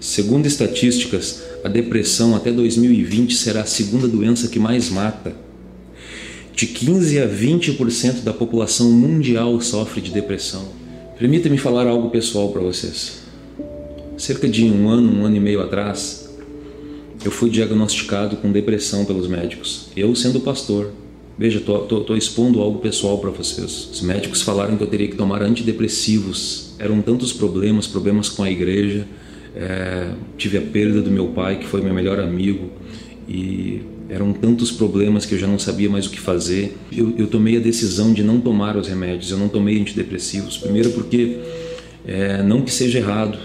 Segundo estatísticas, a depressão até 2020 será a segunda doença que mais mata. De 15 a 20% da população mundial sofre de depressão. Permita-me falar algo pessoal para vocês. Cerca de um ano, um ano e meio atrás, eu fui diagnosticado com depressão pelos médicos. Eu, sendo pastor, veja, estou expondo algo pessoal para vocês. Os médicos falaram que eu teria que tomar antidepressivos. Eram tantos problemas, problemas com a igreja, é, tive a perda do meu pai, que foi meu melhor amigo, e eram tantos problemas que eu já não sabia mais o que fazer. Eu, eu tomei a decisão de não tomar os remédios, eu não tomei antidepressivos. Primeiro, porque é, não que seja errado,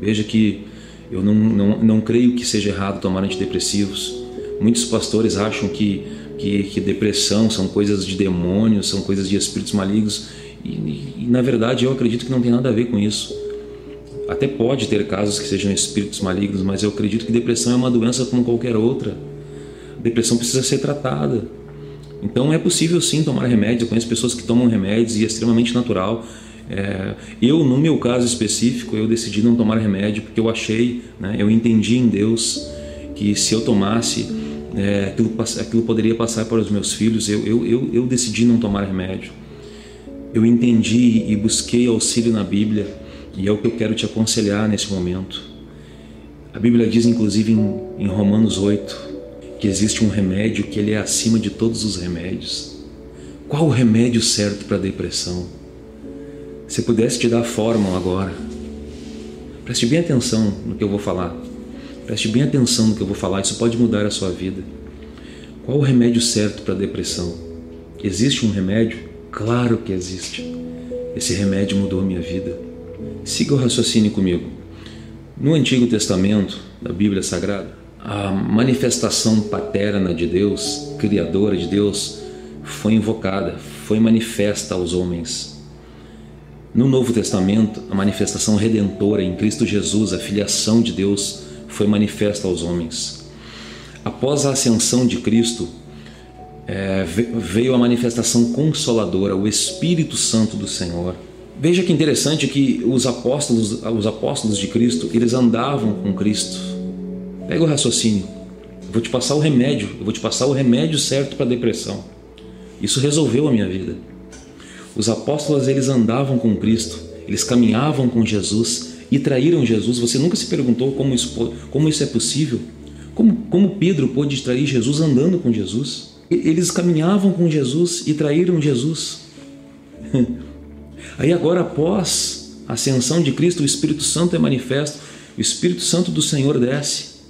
veja que eu não, não, não creio que seja errado tomar antidepressivos. Muitos pastores acham que, que, que depressão são coisas de demônios, são coisas de espíritos malignos, e, e, e na verdade eu acredito que não tem nada a ver com isso. Até pode ter casos que sejam espíritos malignos, mas eu acredito que depressão é uma doença como qualquer outra. depressão precisa ser tratada. Então é possível sim tomar remédio. Eu conheço pessoas que tomam remédios e é extremamente natural. É, eu, no meu caso específico, eu decidi não tomar remédio porque eu achei, né, eu entendi em Deus que se eu tomasse, é, aquilo, aquilo, poderia passar para os meus filhos. Eu, eu, eu, eu decidi não tomar remédio. Eu entendi e busquei auxílio na Bíblia e é o que eu quero te aconselhar nesse momento. A Bíblia diz, inclusive, em, em Romanos 8, que existe um remédio que ele é acima de todos os remédios. Qual o remédio certo para a depressão? Se pudesse te dar a fórmula agora, preste bem atenção no que eu vou falar. Preste bem atenção no que eu vou falar, isso pode mudar a sua vida. Qual o remédio certo para a depressão? Existe um remédio? Claro que existe. Esse remédio mudou a minha vida. Siga o raciocínio comigo. No Antigo Testamento, da Bíblia Sagrada, a manifestação paterna de Deus, criadora de Deus, foi invocada, foi manifesta aos homens. No Novo Testamento, a manifestação redentora em Cristo Jesus, a filiação de Deus, foi manifesta aos homens. Após a ascensão de Cristo, é, veio a manifestação consoladora, o Espírito Santo do Senhor Veja que interessante que os apóstolos, os apóstolos de Cristo, eles andavam com Cristo. Pega o raciocínio. Eu vou te passar o remédio, eu vou te passar o remédio certo para a depressão. Isso resolveu a minha vida. Os apóstolos eles andavam com Cristo, eles caminhavam com Jesus e traíram Jesus. Você nunca se perguntou como isso, como isso é possível? Como, como Pedro pôde trair Jesus andando com Jesus? Eles caminhavam com Jesus e traíram Jesus. Aí agora, após a ascensão de Cristo, o Espírito Santo é manifesto, o Espírito Santo do Senhor desce.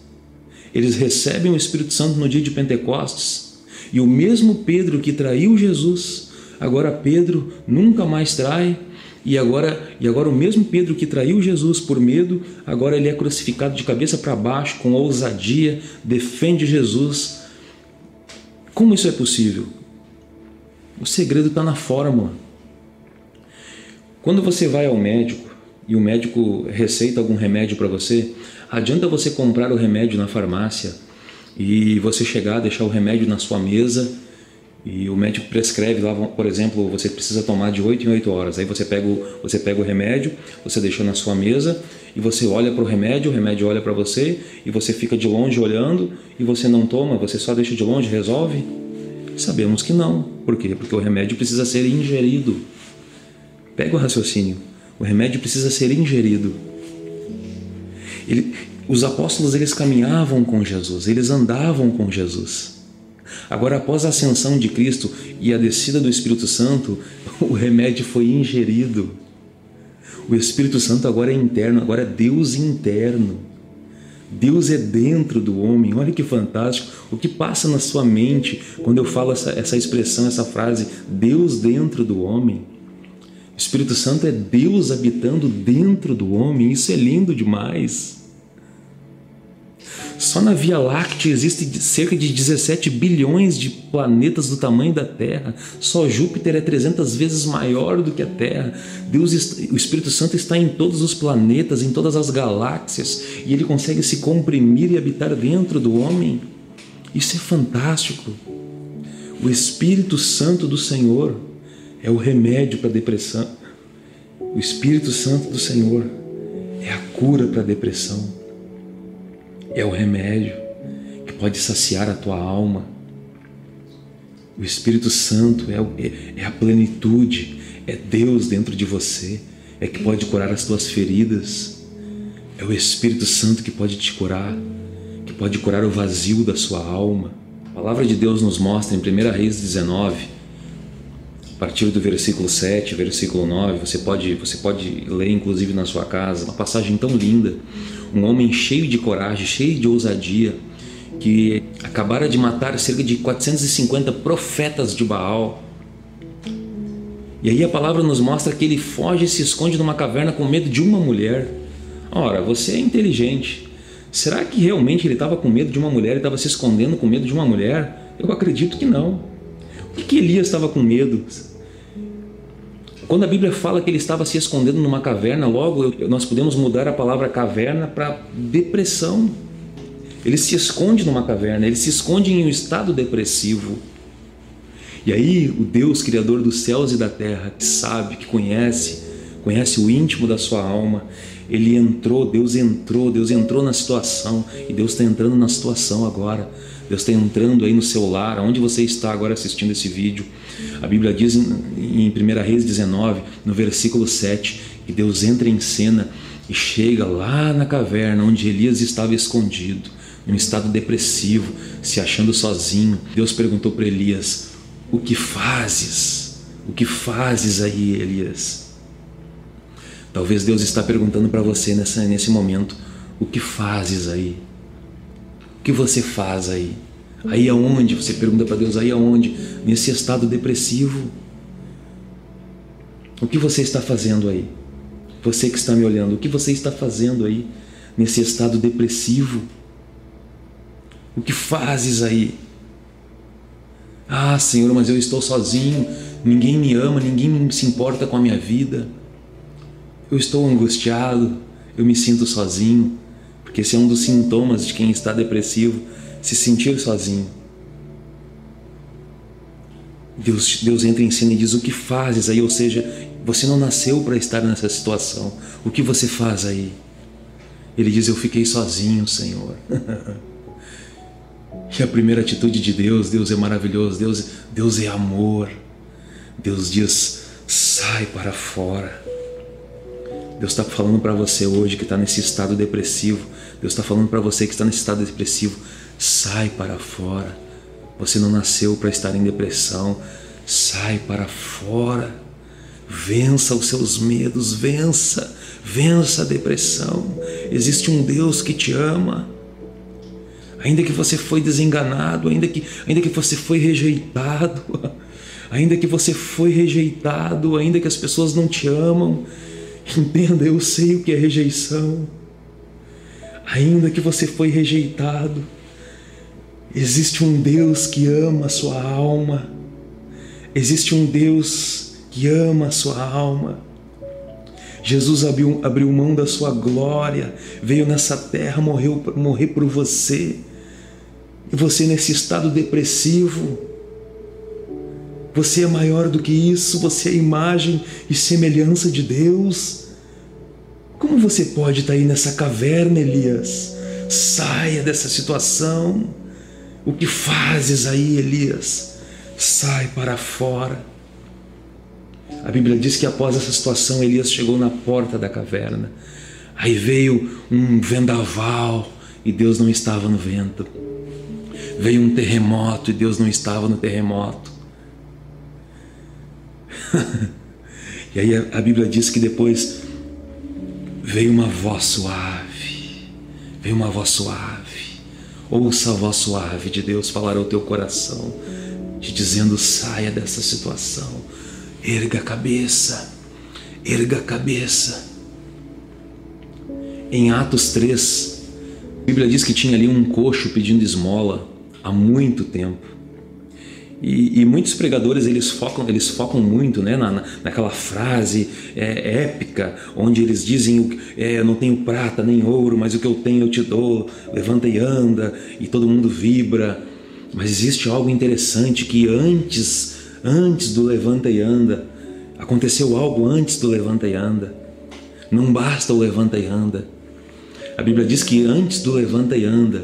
Eles recebem o Espírito Santo no dia de Pentecostes. E o mesmo Pedro que traiu Jesus, agora Pedro nunca mais trai, e agora, e agora o mesmo Pedro que traiu Jesus por medo, agora ele é crucificado de cabeça para baixo, com ousadia, defende Jesus. Como isso é possível? O segredo está na fórmula. Quando você vai ao médico e o médico receita algum remédio para você, adianta você comprar o remédio na farmácia e você chegar, deixar o remédio na sua mesa e o médico prescreve lá, por exemplo, você precisa tomar de 8 em 8 horas. Aí você pega o, você pega o remédio, você deixou na sua mesa e você olha para o remédio, o remédio olha para você e você fica de longe olhando e você não toma, você só deixa de longe, resolve? Sabemos que não. Por quê? Porque o remédio precisa ser ingerido. Pega o raciocínio. O remédio precisa ser ingerido. Ele, os apóstolos eles caminhavam com Jesus, eles andavam com Jesus. Agora, após a ascensão de Cristo e a descida do Espírito Santo, o remédio foi ingerido. O Espírito Santo agora é interno, agora é Deus interno. Deus é dentro do homem. Olha que fantástico. O que passa na sua mente quando eu falo essa, essa expressão, essa frase, Deus dentro do homem? Espírito Santo é Deus habitando dentro do homem, isso é lindo demais. Só na Via Láctea existem cerca de 17 bilhões de planetas do tamanho da Terra. Só Júpiter é 300 vezes maior do que a Terra. Deus, o Espírito Santo está em todos os planetas, em todas as galáxias, e ele consegue se comprimir e habitar dentro do homem. Isso é fantástico. O Espírito Santo do Senhor é o remédio para a depressão. O Espírito Santo do Senhor é a cura para a depressão. é o remédio que pode saciar a tua alma. O Espírito Santo é, é, é a plenitude, é Deus dentro de você, é que pode curar as tuas feridas. É o Espírito Santo que pode te curar, que pode curar o vazio da sua alma. A palavra de Deus nos mostra em 1 Reis 19, a partir do versículo 7, versículo 9, você pode, você pode ler inclusive na sua casa, uma passagem tão linda. Um homem cheio de coragem, cheio de ousadia, que acabara de matar cerca de 450 profetas de Baal. E aí a palavra nos mostra que ele foge e se esconde numa caverna com medo de uma mulher. Ora, você é inteligente. Será que realmente ele estava com medo de uma mulher e estava se escondendo com medo de uma mulher? Eu acredito que não. O que, que Elias estava com medo? Quando a Bíblia fala que ele estava se escondendo numa caverna, logo nós podemos mudar a palavra caverna para depressão. Ele se esconde numa caverna, ele se esconde em um estado depressivo. E aí, o Deus Criador dos céus e da terra, que sabe, que conhece, conhece o íntimo da sua alma, ele entrou, Deus entrou, Deus entrou na situação e Deus está entrando na situação agora. Deus está entrando aí no seu lar, onde você está agora assistindo esse vídeo. A Bíblia diz em 1 Reis 19, no versículo 7, que Deus entra em cena e chega lá na caverna onde Elias estava escondido, em estado depressivo, se achando sozinho. Deus perguntou para Elias: O que fazes? O que fazes aí, Elias? Talvez Deus está perguntando para você nessa, nesse momento: o que fazes aí? O que você faz aí? Aí aonde? Você pergunta para Deus: aí aonde? Nesse estado depressivo. O que você está fazendo aí? Você que está me olhando, o que você está fazendo aí nesse estado depressivo? O que fazes aí? Ah, Senhor, mas eu estou sozinho, ninguém me ama, ninguém se importa com a minha vida eu estou angustiado, eu me sinto sozinho, porque esse é um dos sintomas de quem está depressivo, se sentir sozinho. Deus, Deus entra em cena e diz: O que fazes aí? Ou seja, você não nasceu para estar nessa situação. O que você faz aí? Ele diz: Eu fiquei sozinho, Senhor. e a primeira atitude de Deus: Deus é maravilhoso, Deus, Deus é amor. Deus diz: Sai para fora. Deus está falando para você hoje que está nesse estado depressivo. Deus está falando para você que está nesse estado depressivo. Sai para fora. Você não nasceu para estar em depressão. Sai para fora. Vença os seus medos. Vença. Vença a depressão. Existe um Deus que te ama. Ainda que você foi desenganado, ainda que, ainda que você foi rejeitado, ainda que você foi rejeitado, ainda que as pessoas não te amam, Entenda, eu sei o que é rejeição. Ainda que você foi rejeitado, existe um Deus que ama a sua alma. Existe um Deus que ama a sua alma. Jesus abriu, abriu mão da sua glória, veio nessa terra, morreu morrer por você. E você nesse estado depressivo, você é maior do que isso, você é imagem e semelhança de Deus. Como você pode estar aí nessa caverna, Elias? Saia dessa situação. O que fazes aí, Elias? Sai para fora. A Bíblia diz que após essa situação, Elias chegou na porta da caverna. Aí veio um vendaval e Deus não estava no vento. Veio um terremoto e Deus não estava no terremoto. e aí a, a Bíblia diz que depois veio uma voz suave, veio uma voz suave. Ouça a voz suave de Deus falar ao teu coração, te dizendo: saia dessa situação, erga a cabeça, erga a cabeça. Em Atos 3, a Bíblia diz que tinha ali um coxo pedindo esmola há muito tempo. E, e, muitos pregadores eles focam, eles focam muito né, na, naquela frase é, épica, onde eles dizem: é, Eu não tenho prata nem ouro, mas o que eu tenho eu te dou, levanta e anda, e todo mundo vibra. Mas existe algo interessante que antes, antes do levanta e anda, aconteceu algo antes do levanta e anda. Não basta o levanta e anda. A Bíblia diz que antes do levanta e anda,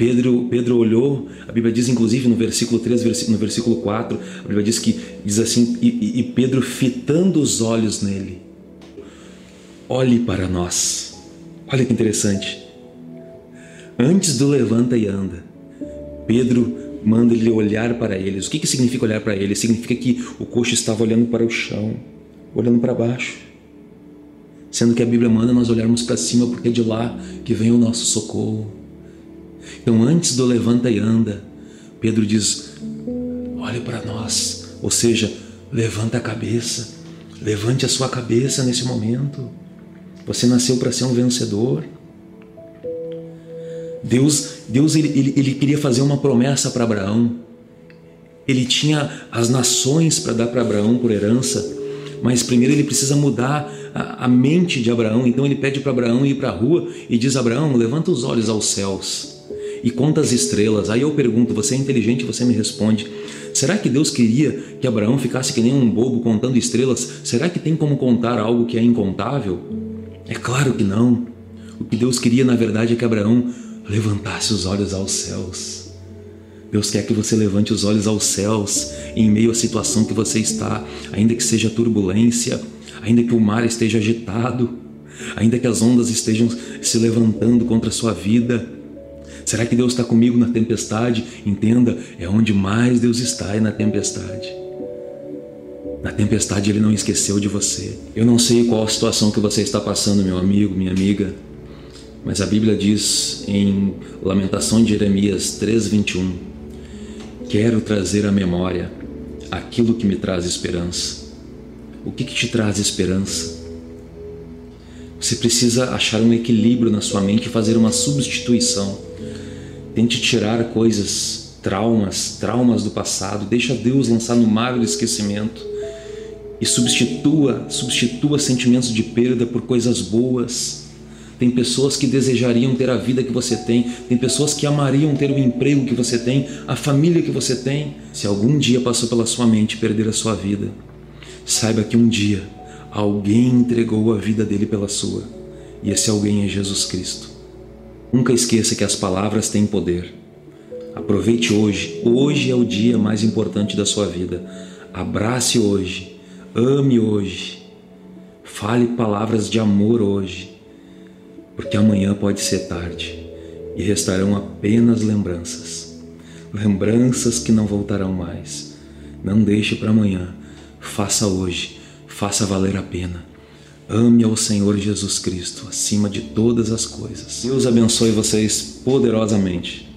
Pedro, Pedro olhou, a Bíblia diz inclusive no versículo 3, no versículo 4, a Bíblia diz que diz assim, e, e Pedro fitando os olhos nele, olhe para nós. Olha que interessante. Antes do levanta e anda, Pedro manda ele olhar para eles. O que, que significa olhar para eles? Significa que o coxo estava olhando para o chão, olhando para baixo. Sendo que a Bíblia manda nós olharmos para cima, porque é de lá que vem o nosso socorro. Então, antes do levanta e anda, Pedro diz: olhe para nós, ou seja, levanta a cabeça, levante a sua cabeça nesse momento. Você nasceu para ser um vencedor. Deus, Deus ele, ele, ele queria fazer uma promessa para Abraão. Ele tinha as nações para dar para Abraão por herança, mas primeiro ele precisa mudar a, a mente de Abraão. Então ele pede para Abraão ir para a rua e diz: Abraão, levanta os olhos aos céus e conta as estrelas. Aí eu pergunto: você é inteligente? Você me responde. Será que Deus queria que Abraão ficasse que nem um bobo contando estrelas? Será que tem como contar algo que é incontável? É claro que não. O que Deus queria, na verdade, é que Abraão levantasse os olhos aos céus. Deus quer que você levante os olhos aos céus em meio à situação que você está, ainda que seja turbulência, ainda que o mar esteja agitado, ainda que as ondas estejam se levantando contra a sua vida. Será que Deus está comigo na tempestade? Entenda, é onde mais Deus está, é na tempestade. Na tempestade Ele não esqueceu de você. Eu não sei qual a situação que você está passando, meu amigo, minha amiga. Mas a Bíblia diz em Lamentação de Jeremias 3:21: Quero trazer à memória aquilo que me traz esperança. O que, que te traz esperança? Você precisa achar um equilíbrio na sua mente e fazer uma substituição. Tente tirar coisas, traumas, traumas do passado, deixa Deus lançar no mar do esquecimento e substitua, substitua sentimentos de perda por coisas boas tem pessoas que desejariam ter a vida que você tem, tem pessoas que amariam ter o emprego que você tem, a família que você tem. Se algum dia passou pela sua mente perder a sua vida, saiba que um dia alguém entregou a vida dele pela sua, e esse alguém é Jesus Cristo. Nunca esqueça que as palavras têm poder. Aproveite hoje, hoje é o dia mais importante da sua vida. Abrace hoje, ame hoje, fale palavras de amor hoje porque amanhã pode ser tarde e restarão apenas lembranças. Lembranças que não voltarão mais. Não deixe para amanhã, faça hoje, faça valer a pena. Ame ao Senhor Jesus Cristo acima de todas as coisas. Deus abençoe vocês poderosamente.